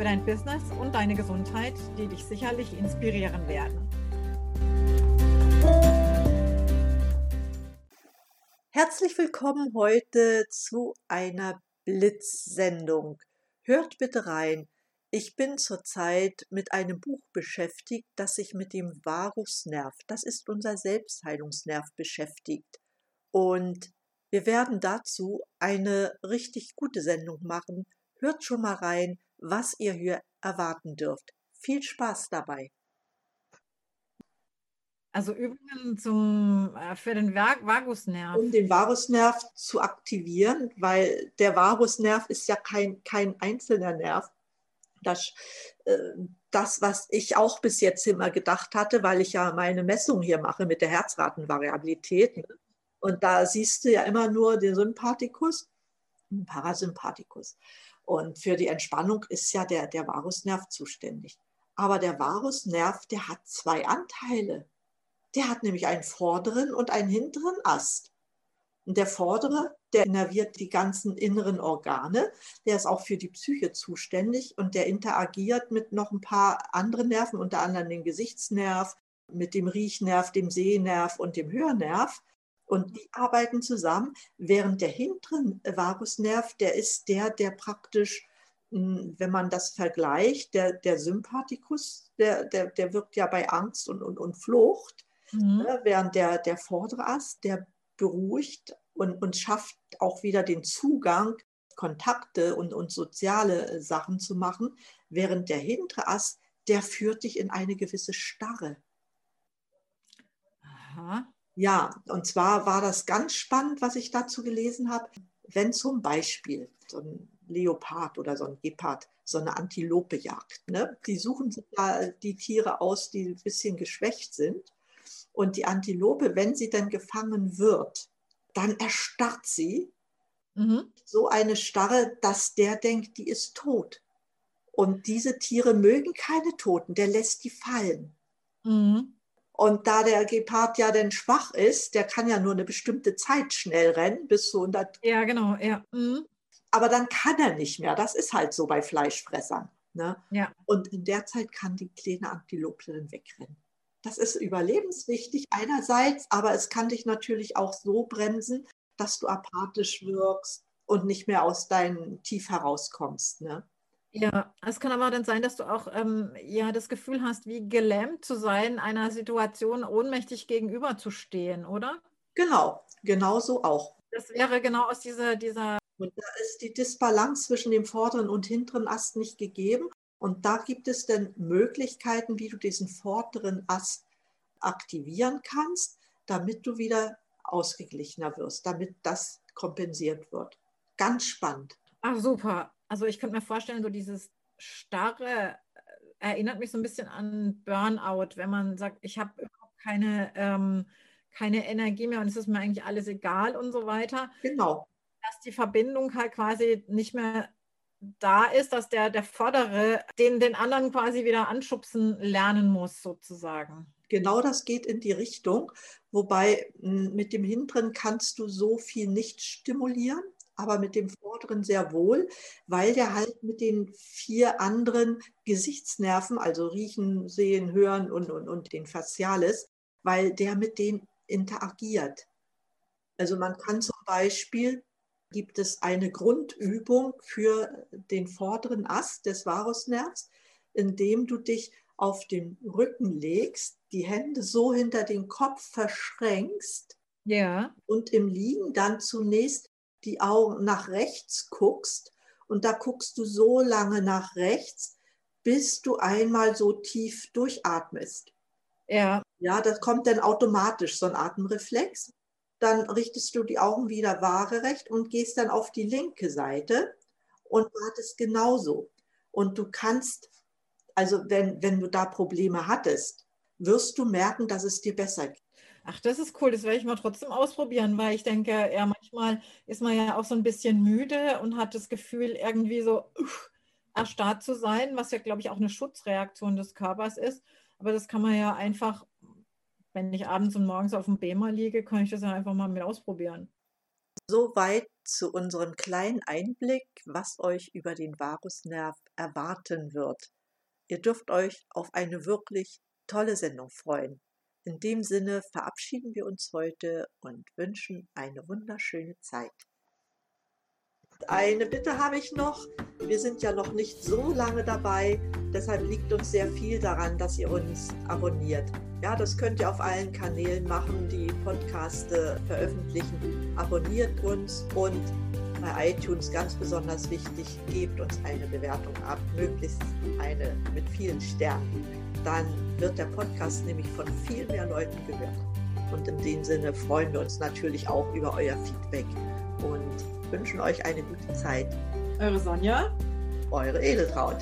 für dein Business und deine Gesundheit, die dich sicherlich inspirieren werden. Herzlich willkommen heute zu einer Blitzsendung. Hört bitte rein. Ich bin zurzeit mit einem Buch beschäftigt, das sich mit dem Varusnerv, das ist unser Selbstheilungsnerv, beschäftigt. Und wir werden dazu eine richtig gute Sendung machen. Hört schon mal rein, was ihr hier erwarten dürft. Viel Spaß dabei. Also Übungen zum, äh, für den Vagusnerv. Um den Vagusnerv zu aktivieren, weil der Vagusnerv ist ja kein, kein einzelner Nerv. Das, äh, das, was ich auch bis jetzt immer gedacht hatte, weil ich ja meine Messung hier mache mit der Herzratenvariabilität. Ne? Und da siehst du ja immer nur den Sympathikus und Parasympathikus. Und für die Entspannung ist ja der, der Varusnerv zuständig. Aber der Varusnerv, der hat zwei Anteile. Der hat nämlich einen vorderen und einen hinteren Ast. Und der vordere, der innerviert die ganzen inneren Organe. Der ist auch für die Psyche zuständig und der interagiert mit noch ein paar anderen Nerven, unter anderem dem Gesichtsnerv, mit dem Riechnerv, dem Sehnerv und dem Hörnerv. Und die arbeiten zusammen, während der hinteren Vagusnerv, der ist der, der praktisch, hm, wenn man das vergleicht, der, der Sympathikus, der, der, der wirkt ja bei Angst und, und, und Flucht, mhm. ne, während der, der vordere Ast, der beruhigt und, und schafft auch wieder den Zugang, Kontakte und, und soziale Sachen zu machen, während der hintere Ast, der führt dich in eine gewisse Starre. Aha. Ja, und zwar war das ganz spannend, was ich dazu gelesen habe. Wenn zum Beispiel so ein Leopard oder so ein Gepard so eine Antilope jagt, ne? die suchen sich da die Tiere aus, die ein bisschen geschwächt sind. Und die Antilope, wenn sie dann gefangen wird, dann erstarrt sie. Mhm. So eine Starre, dass der denkt, die ist tot. Und diese Tiere mögen keine Toten, der lässt die fallen. Mhm. Und da der Gepard ja dann schwach ist, der kann ja nur eine bestimmte Zeit schnell rennen, bis zu 100. Ja, genau, ja. Mhm. Aber dann kann er nicht mehr. Das ist halt so bei Fleischfressern. Ne? Ja. Und in der Zeit kann die kleine Antilope dann wegrennen. Das ist überlebenswichtig einerseits, aber es kann dich natürlich auch so bremsen, dass du apathisch wirkst und nicht mehr aus deinem Tief herauskommst. Ne? Ja, es kann aber dann sein, dass du auch ähm, ja das Gefühl hast, wie gelähmt zu sein, einer Situation ohnmächtig gegenüberzustehen, oder? Genau, genau so auch. Das wäre genau aus dieser, dieser. Und da ist die Disbalance zwischen dem vorderen und hinteren Ast nicht gegeben. Und da gibt es dann Möglichkeiten, wie du diesen vorderen Ast aktivieren kannst, damit du wieder ausgeglichener wirst, damit das kompensiert wird. Ganz spannend. Ach, super. Also ich könnte mir vorstellen, so dieses starre äh, erinnert mich so ein bisschen an Burnout, wenn man sagt, ich habe überhaupt keine, ähm, keine Energie mehr und es ist mir eigentlich alles egal und so weiter. Genau. Dass die Verbindung halt quasi nicht mehr da ist, dass der, der Vordere den, den anderen quasi wieder anschubsen lernen muss, sozusagen. Genau das geht in die Richtung, wobei mit dem Hinteren kannst du so viel nicht stimulieren aber mit dem vorderen sehr wohl, weil der halt mit den vier anderen Gesichtsnerven, also riechen, sehen, hören und, und, und den Facialis, weil der mit denen interagiert. Also man kann zum Beispiel, gibt es eine Grundübung für den vorderen Ast des Varusnervs, indem du dich auf den Rücken legst, die Hände so hinter den Kopf verschränkst ja. und im Liegen dann zunächst die Augen nach rechts guckst und da guckst du so lange nach rechts, bis du einmal so tief durchatmest. Ja. Ja, das kommt dann automatisch, so ein Atemreflex. Dann richtest du die Augen wieder waagerecht und gehst dann auf die linke Seite und wartest genauso. Und du kannst Also wenn, wenn du da Probleme hattest, wirst du merken, dass es dir besser geht. Ach, das ist cool. Das werde ich mal trotzdem ausprobieren, weil ich denke, ja, manchmal ist man ja auch so ein bisschen müde und hat das Gefühl, irgendwie so uff, erstarrt zu sein, was ja, glaube ich, auch eine Schutzreaktion des Körpers ist. Aber das kann man ja einfach, wenn ich abends und morgens auf dem Bema liege, kann ich das ja einfach mal mit ausprobieren. Soweit zu unserem kleinen Einblick, was euch über den Vagusnerv erwarten wird. Ihr dürft euch auf eine wirklich tolle Sendung freuen. In dem Sinne verabschieden wir uns heute und wünschen eine wunderschöne Zeit. Eine Bitte habe ich noch. Wir sind ja noch nicht so lange dabei. Deshalb liegt uns sehr viel daran, dass ihr uns abonniert. Ja, das könnt ihr auf allen Kanälen machen, die Podcaste veröffentlichen. Abonniert uns und bei iTunes ganz besonders wichtig, gebt uns eine Bewertung ab, möglichst eine mit vielen Sternen. Dann wird der Podcast nämlich von viel mehr Leuten gehört. Und in dem Sinne freuen wir uns natürlich auch über euer Feedback und wünschen euch eine gute Zeit. Eure Sonja. Eure Edeltraut.